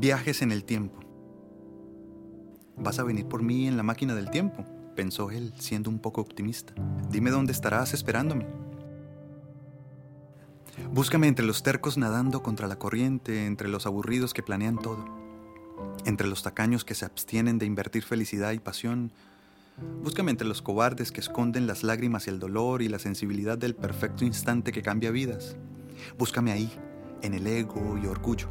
viajes en el tiempo. Vas a venir por mí en la máquina del tiempo, pensó él, siendo un poco optimista. Dime dónde estarás esperándome. Búscame entre los tercos nadando contra la corriente, entre los aburridos que planean todo, entre los tacaños que se abstienen de invertir felicidad y pasión. Búscame entre los cobardes que esconden las lágrimas y el dolor y la sensibilidad del perfecto instante que cambia vidas. Búscame ahí, en el ego y orgullo,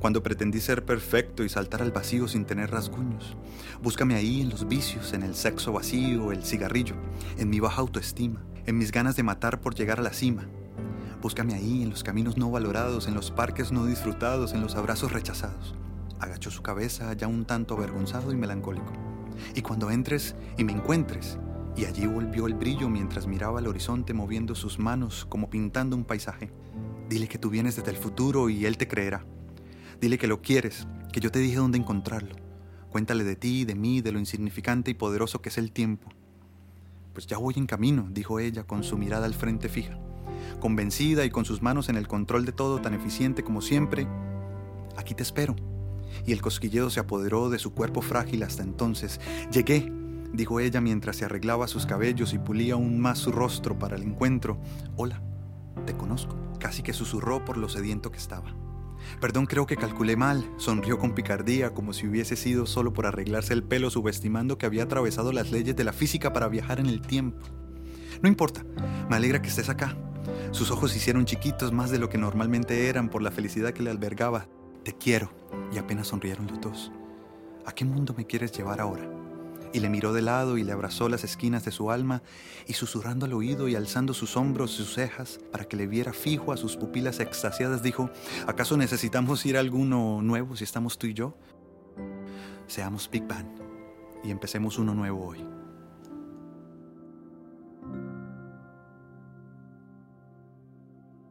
cuando pretendí ser perfecto y saltar al vacío sin tener rasguños. Búscame ahí en los vicios, en el sexo vacío, el cigarrillo, en mi baja autoestima, en mis ganas de matar por llegar a la cima, Búscame ahí, en los caminos no valorados, en los parques no disfrutados, en los abrazos rechazados. Agachó su cabeza ya un tanto avergonzado y melancólico. Y cuando entres y me encuentres, y allí volvió el brillo mientras miraba al horizonte moviendo sus manos como pintando un paisaje. Dile que tú vienes desde el futuro y él te creerá. Dile que lo quieres, que yo te dije dónde encontrarlo. Cuéntale de ti, de mí, de lo insignificante y poderoso que es el tiempo. Pues ya voy en camino, dijo ella con su mirada al frente fija convencida y con sus manos en el control de todo tan eficiente como siempre, aquí te espero. Y el cosquilleo se apoderó de su cuerpo frágil hasta entonces. Llegué, dijo ella mientras se arreglaba sus cabellos y pulía aún más su rostro para el encuentro. Hola, te conozco. Casi que susurró por lo sediento que estaba. Perdón, creo que calculé mal, sonrió con picardía como si hubiese sido solo por arreglarse el pelo subestimando que había atravesado las leyes de la física para viajar en el tiempo. No importa, me alegra que estés acá. Sus ojos se hicieron chiquitos más de lo que normalmente eran por la felicidad que le albergaba. Te quiero. Y apenas sonrieron los dos. ¿A qué mundo me quieres llevar ahora? Y le miró de lado y le abrazó las esquinas de su alma y susurrando al oído y alzando sus hombros y sus cejas para que le viera fijo a sus pupilas extasiadas, dijo, ¿acaso necesitamos ir a alguno nuevo si estamos tú y yo? Seamos Big Bang y empecemos uno nuevo hoy.